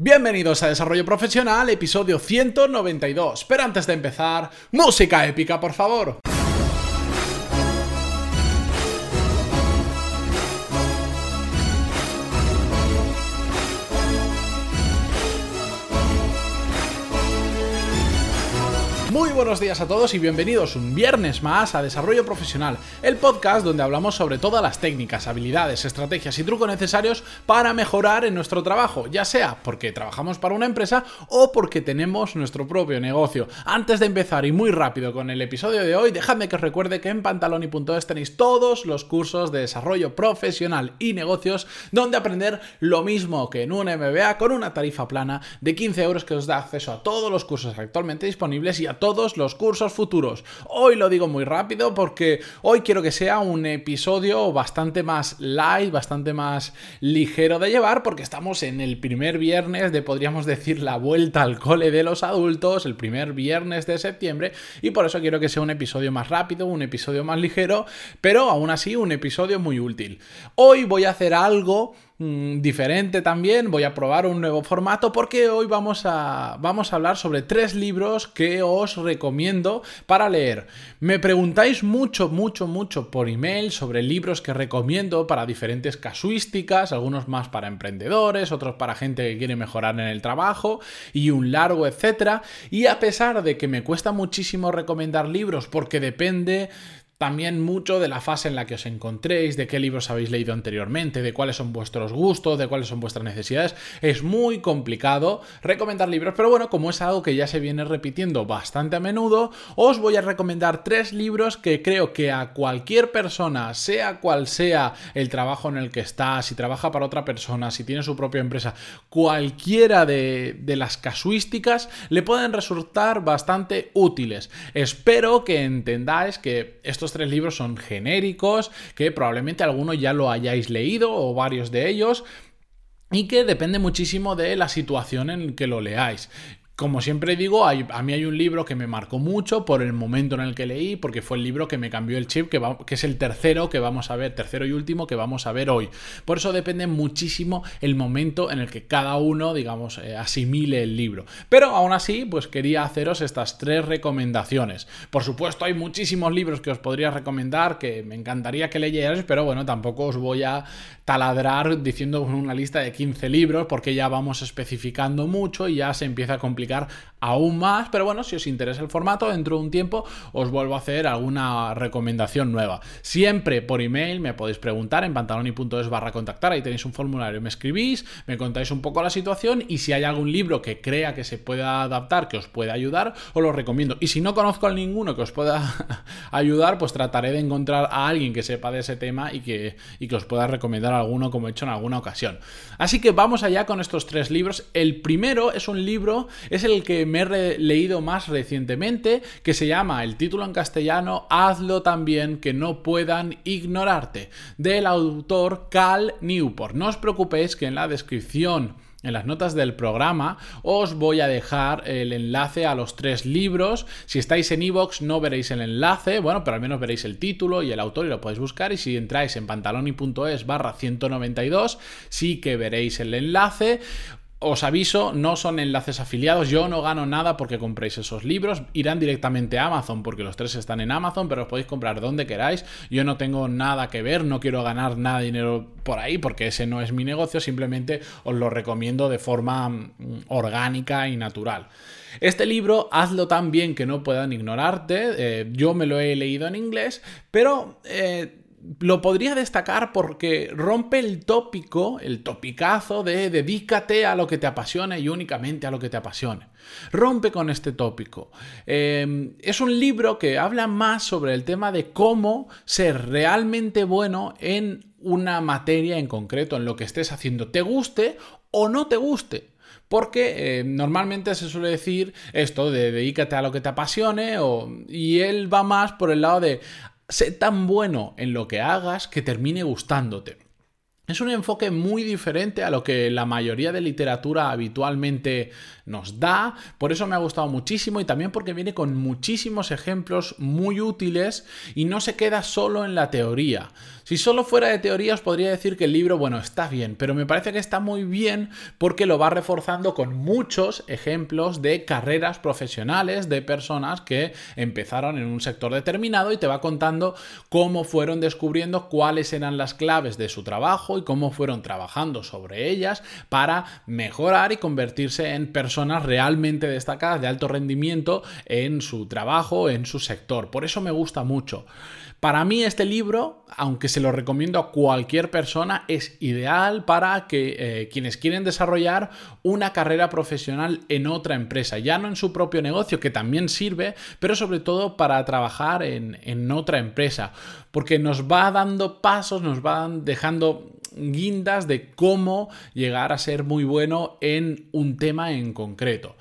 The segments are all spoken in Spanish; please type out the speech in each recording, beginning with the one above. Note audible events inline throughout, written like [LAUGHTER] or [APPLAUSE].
Bienvenidos a Desarrollo Profesional, episodio 192. Pero antes de empezar, música épica, por favor. Buenos días a todos y bienvenidos un viernes más a Desarrollo Profesional, el podcast donde hablamos sobre todas las técnicas, habilidades, estrategias y trucos necesarios para mejorar en nuestro trabajo, ya sea porque trabajamos para una empresa o porque tenemos nuestro propio negocio. Antes de empezar y muy rápido con el episodio de hoy, dejadme que os recuerde que en pantaloni.es tenéis todos los cursos de desarrollo profesional y negocios donde aprender lo mismo que en un MBA con una tarifa plana de 15 euros que os da acceso a todos los cursos actualmente disponibles y a todos los cursos futuros. Hoy lo digo muy rápido porque hoy quiero que sea un episodio bastante más light, bastante más ligero de llevar porque estamos en el primer viernes de, podríamos decir, la vuelta al cole de los adultos, el primer viernes de septiembre y por eso quiero que sea un episodio más rápido, un episodio más ligero, pero aún así un episodio muy útil. Hoy voy a hacer algo Mm, diferente también, voy a probar un nuevo formato porque hoy vamos a, vamos a hablar sobre tres libros que os recomiendo para leer. Me preguntáis mucho, mucho, mucho por email sobre libros que recomiendo para diferentes casuísticas, algunos más para emprendedores, otros para gente que quiere mejorar en el trabajo y un largo, etcétera. Y a pesar de que me cuesta muchísimo recomendar libros porque depende también mucho de la fase en la que os encontréis, de qué libros habéis leído anteriormente, de cuáles son vuestros gustos, de cuáles son vuestras necesidades. Es muy complicado recomendar libros, pero bueno, como es algo que ya se viene repitiendo bastante a menudo, os voy a recomendar tres libros que creo que a cualquier persona, sea cual sea el trabajo en el que está, si trabaja para otra persona, si tiene su propia empresa, cualquiera de, de las casuísticas, le pueden resultar bastante útiles. Espero que entendáis que estos tres libros son genéricos, que probablemente alguno ya lo hayáis leído o varios de ellos y que depende muchísimo de la situación en que lo leáis. Como siempre digo, a mí hay un libro que me marcó mucho por el momento en el que leí, porque fue el libro que me cambió el chip, que, es el tercero que vamos a ver, tercero y último que vamos a ver hoy. Por eso depende muchísimo el momento en el que cada uno, digamos, eh, asimile el libro. Pero aún así, pues quería haceros estas tres recomendaciones. Por supuesto, hay muchísimos libros que os podría recomendar, que me encantaría que leyerais, pero bueno, tampoco os voy a taladrar diciendo una lista de 15 libros, porque ya vamos especificando mucho y ya se empieza a complicar aún más, pero bueno, si os interesa el formato, dentro de un tiempo os vuelvo a hacer alguna recomendación nueva. Siempre por email me podéis preguntar en pantaloni.es barra contactar, ahí tenéis un formulario, me escribís, me contáis un poco la situación y si hay algún libro que crea que se pueda adaptar, que os pueda ayudar, os lo recomiendo. Y si no conozco a ninguno que os pueda [LAUGHS] ayudar, pues trataré de encontrar a alguien que sepa de ese tema y que, y que os pueda recomendar alguno como he hecho en alguna ocasión. Así que vamos allá con estos tres libros. El primero es un libro, es el que me he leído más recientemente, que se llama, el título en castellano, Hazlo también que no puedan ignorarte, del autor Cal Newport. No os preocupéis que en la descripción en las notas del programa os voy a dejar el enlace a los tres libros. Si estáis en iVoox no veréis el enlace, bueno, pero al menos veréis el título y el autor y lo podéis buscar. Y si entráis en pantaloni.es barra 192, sí que veréis el enlace. Os aviso, no son enlaces afiliados, yo no gano nada porque compréis esos libros, irán directamente a Amazon porque los tres están en Amazon, pero os podéis comprar donde queráis, yo no tengo nada que ver, no quiero ganar nada de dinero por ahí porque ese no es mi negocio, simplemente os lo recomiendo de forma mm, orgánica y natural. Este libro, hazlo tan bien que no puedan ignorarte, eh, yo me lo he leído en inglés, pero... Eh, lo podría destacar porque rompe el tópico, el topicazo de dedícate a lo que te apasione y únicamente a lo que te apasione. Rompe con este tópico. Em, es un libro que habla más sobre el tema de cómo ser realmente bueno en una materia en concreto, en lo que estés haciendo, te guste o no te guste. Porque eh, normalmente se suele decir esto de dedícate a lo que te apasione y él va más por el lado de sé tan bueno en lo que hagas que termine gustándote. Es un enfoque muy diferente a lo que la mayoría de literatura habitualmente nos da, por eso me ha gustado muchísimo y también porque viene con muchísimos ejemplos muy útiles y no se queda solo en la teoría, Si solo fuera de teoría os podría decir que el libro, bueno, está bien, pero me parece que está muy bien porque lo va reforzando con muchos ejemplos de carreras profesionales de personas que empezaron en un sector determinado y te va contando cómo fueron descubriendo cuáles eran las claves de su trabajo y cómo fueron trabajando sobre ellas para mejorar y convertirse en personas realmente destacadas de alto rendimiento en su trabajo, en su sector. Por eso me gusta mucho. Para mí este libro, aunque se lo recomiendo a cualquier persona, es ideal para que eh, quienes quieren desarrollar una carrera profesional en otra empresa, ya no en su propio negocio, que también sirve, pero sobre todo para trabajar en, en otra empresa, porque nos va dando pasos, nos van dejando guindas de cómo llegar a ser muy bueno en un tema en concreto.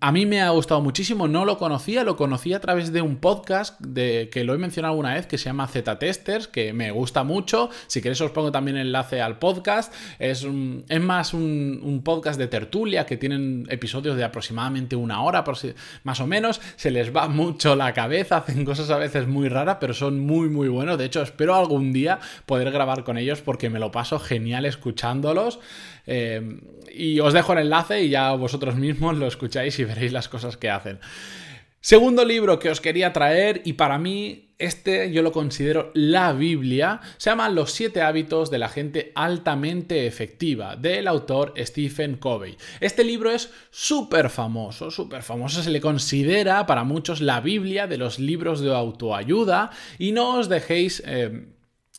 A mí me ha gustado muchísimo, no lo conocía, lo conocí a través de un podcast de, que lo he mencionado alguna vez que se llama Z Testers, que me gusta mucho. Si queréis os pongo también enlace al podcast. Es, es más un, podcast de tertulia que tienen episodios de aproximadamente una hora, más o menos. Se les va mucho la cabeza, hacen cosas a veces muy raras, pero son muy muy buenos. De hecho, espero algún día poder grabar con ellos porque me lo paso genial escuchándolos. Eh, y os dejo el enlace y ya vosotros mismos lo escucháis y veréis las cosas que hacen. Segundo libro que os quería traer y para mí este yo lo considero la Biblia, se llama Los siete hábitos de la gente altamente efectiva, del autor Stephen Covey. Este libro es súper famoso, súper famoso, se le considera para muchos la Biblia de los libros de autoayuda y no os dejéis... Eh,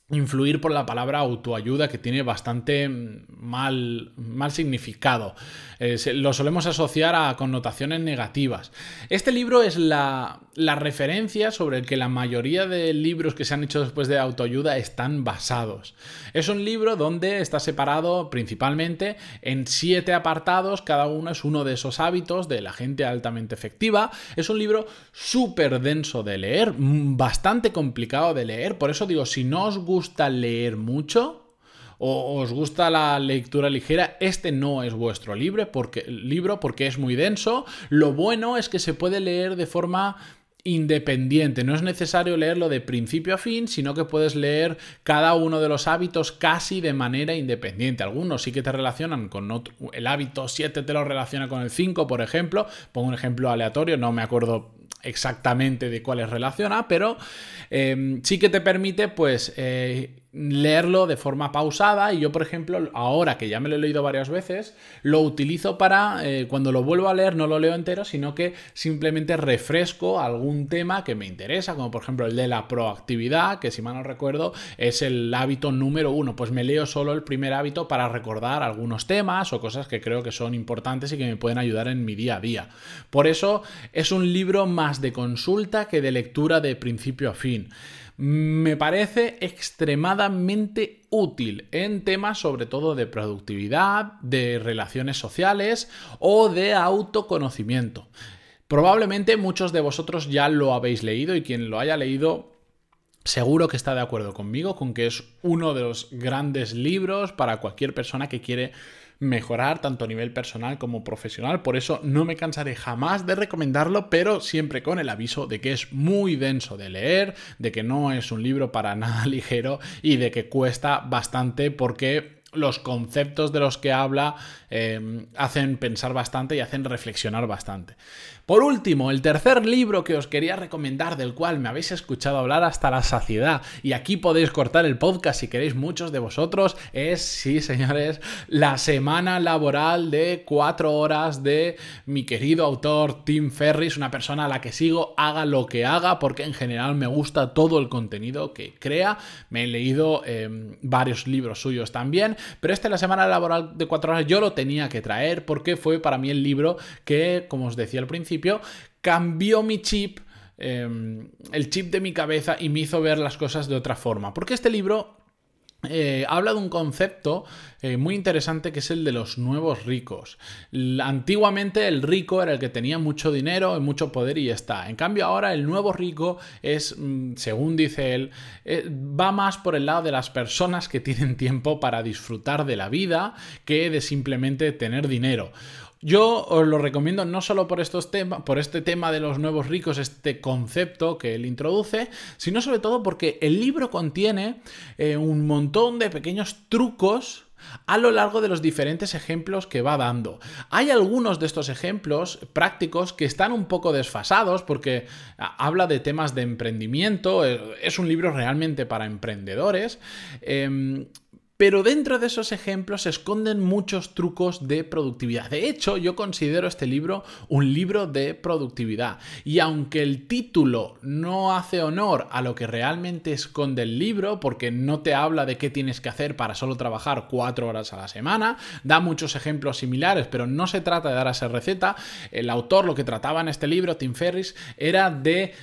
influir por la palabra autoayuda que tiene bastante mal, mal significado. Eh, lo solemos asociar a connotaciones negativas. Este libro es la, referencia sobre el que la mayoría de libros que se han hecho después de autoayuda están basados. Es un libro donde está separado principalmente en siete apartados, cada uno es uno de esos hábitos de la gente altamente efectiva. Es un libro súper denso de leer, bastante complicado de leer, por eso digo, si no os gusta leer mucho, o os gusta la lectura ligera, este no es vuestro libro porque, libro porque es muy denso. Lo bueno es que se puede leer de forma independiente. No es necesario leerlo de principio a fin, sino que puedes leer cada uno de los hábitos casi de manera independiente. Algunos sí que te relacionan con otro, el hábito 7 te lo relaciona con el 5, por ejemplo. Pongo un ejemplo aleatorio, no me acuerdo exactamente de cuáles relaciona, pero eh, sí que te permite pues eh, leerlo de forma pausada y yo por ejemplo ahora que ya me lo he leído varias veces lo utilizo para eh, cuando lo vuelvo a leer no lo leo entero sino que simplemente refresco algún tema que me interesa como por ejemplo el de la proactividad que si mal no recuerdo es el hábito número uno. Pues me leo solo el primer hábito para recordar algunos temas o cosas que creo que son importantes y que me pueden ayudar en mi día a día. Por eso es un libro más de consulta que de lectura de principio a fin me parece extremadamente útil en temas sobre todo de productividad, de relaciones sociales o de autoconocimiento. Probablemente muchos de vosotros ya lo habéis leído y quien lo haya leído Seguro que está de acuerdo conmigo con que es uno de los grandes libros para cualquier persona que quiere mejorar tanto a nivel personal como profesional. Por eso no me cansaré jamás de recomendarlo, pero siempre con el aviso de que es muy denso de leer, de que no es un libro para [LAUGHS] nada ligero y de que cuesta bastante porque los conceptos de los que habla eh, hacen pensar bastante y hacen reflexionar bastante. Por último, el tercer libro que os quería recomendar, del cual me habéis escuchado hablar hasta la saciedad, y aquí podéis cortar el podcast si queréis muchos de vosotros, es, sí señores, La Semana Laboral de cuatro horas de mi querido autor Tim Ferris, una persona a la que sigo, haga lo que haga, porque en general me gusta todo el contenido que crea. Me he leído em, varios libros suyos también, pero este La Semana Laboral de cuatro horas yo lo tenía que traer porque fue para mí el libro que, como os decía al principio, cambió mi chip, em, el chip de mi cabeza y me hizo ver las cosas de otra forma. Porque este libro eh, habla de un concepto eh, muy interesante que es el de los nuevos ricos. Antiguamente el rico era el que tenía mucho dinero y mucho poder y ya está. En cambio ahora el nuevo rico es, mm, según dice él, eh, va más por el lado de las personas que tienen tiempo para disfrutar de la vida que de simplemente tener dinero. Yo os lo recomiendo no solo por estos temas, por este tema de los nuevos ricos, este concepto que él introduce, sino sobre todo porque el libro contiene eh, un montón de pequeños trucos a lo largo de los diferentes ejemplos que va dando. Hay algunos de estos ejemplos prácticos que están un poco desfasados porque ah, habla de temas de emprendimiento, eh, es un libro realmente para emprendedores. Em, pero dentro de esos ejemplos se esconden muchos trucos de productividad. De hecho, yo considero este libro un libro de productividad. Y aunque el título no hace honor a lo que realmente esconde el libro, porque no te habla de qué tienes que hacer para solo trabajar cuatro horas a la semana, da muchos ejemplos similares, pero no se trata de dar esa receta. El autor lo que trataba en este libro, Tim Ferris, era de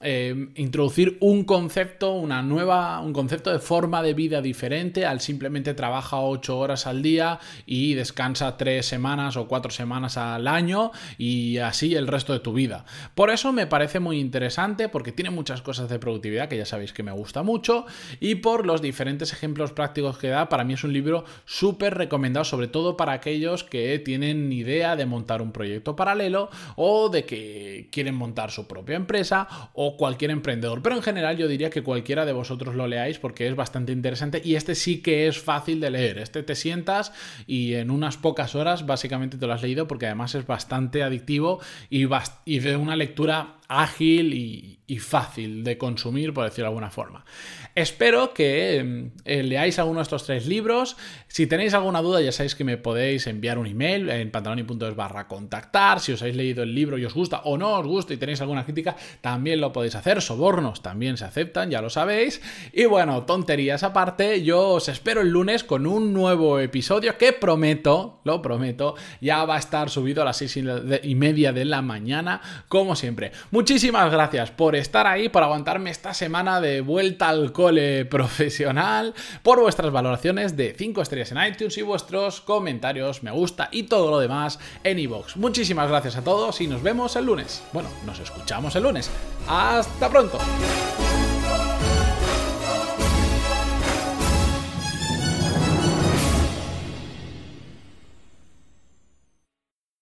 eh, introducir un concepto, una nueva, un concepto de forma de vida diferente al simplemente trabaja ocho horas al día y descansa tres semanas o cuatro semanas al año y así el resto de tu vida. Por eso me parece muy interesante porque tiene muchas cosas de productividad que ya sabéis que me gusta mucho y por los diferentes ejemplos prácticos que da, para mí es un libro súper recomendado, sobre todo para aquellos que tienen idea de montar un proyecto paralelo o de que quieren montar su propia empresa o cualquier emprendedor. Pero en general yo diría que cualquiera de vosotros lo leáis porque es bastante interesante y este sí que es fácil de leer. Este te sientas y en unas pocas horas básicamente te lo has leído porque además es bastante adictivo y, y de una lectura ágil y, fácil de consumir, por decirlo de alguna forma. Espero que em, eh, leáis alguno de estos tres libros. Si tenéis alguna duda, ya sabéis que me podéis enviar un email en pantaloni.es barra contactar. Si os habéis leído el libro y os gusta o no os gusta y tenéis alguna crítica, también lo podéis hacer. Sobornos también se aceptan, ya lo sabéis. Y bueno, tonterías aparte, yo os espero el lunes con un nuevo episodio que prometo, lo prometo, ya va a estar subido a las seis y media de la mañana, como siempre. Muchísimas gracias por estar ahí, por aguantarme esta semana de vuelta al cole profesional, por vuestras valoraciones de 5 estrellas en iTunes y vuestros comentarios, me gusta y todo lo demás en iVoox. Muchísimas gracias a todos y nos vemos el lunes. Bueno, nos escuchamos el lunes. Hasta pronto.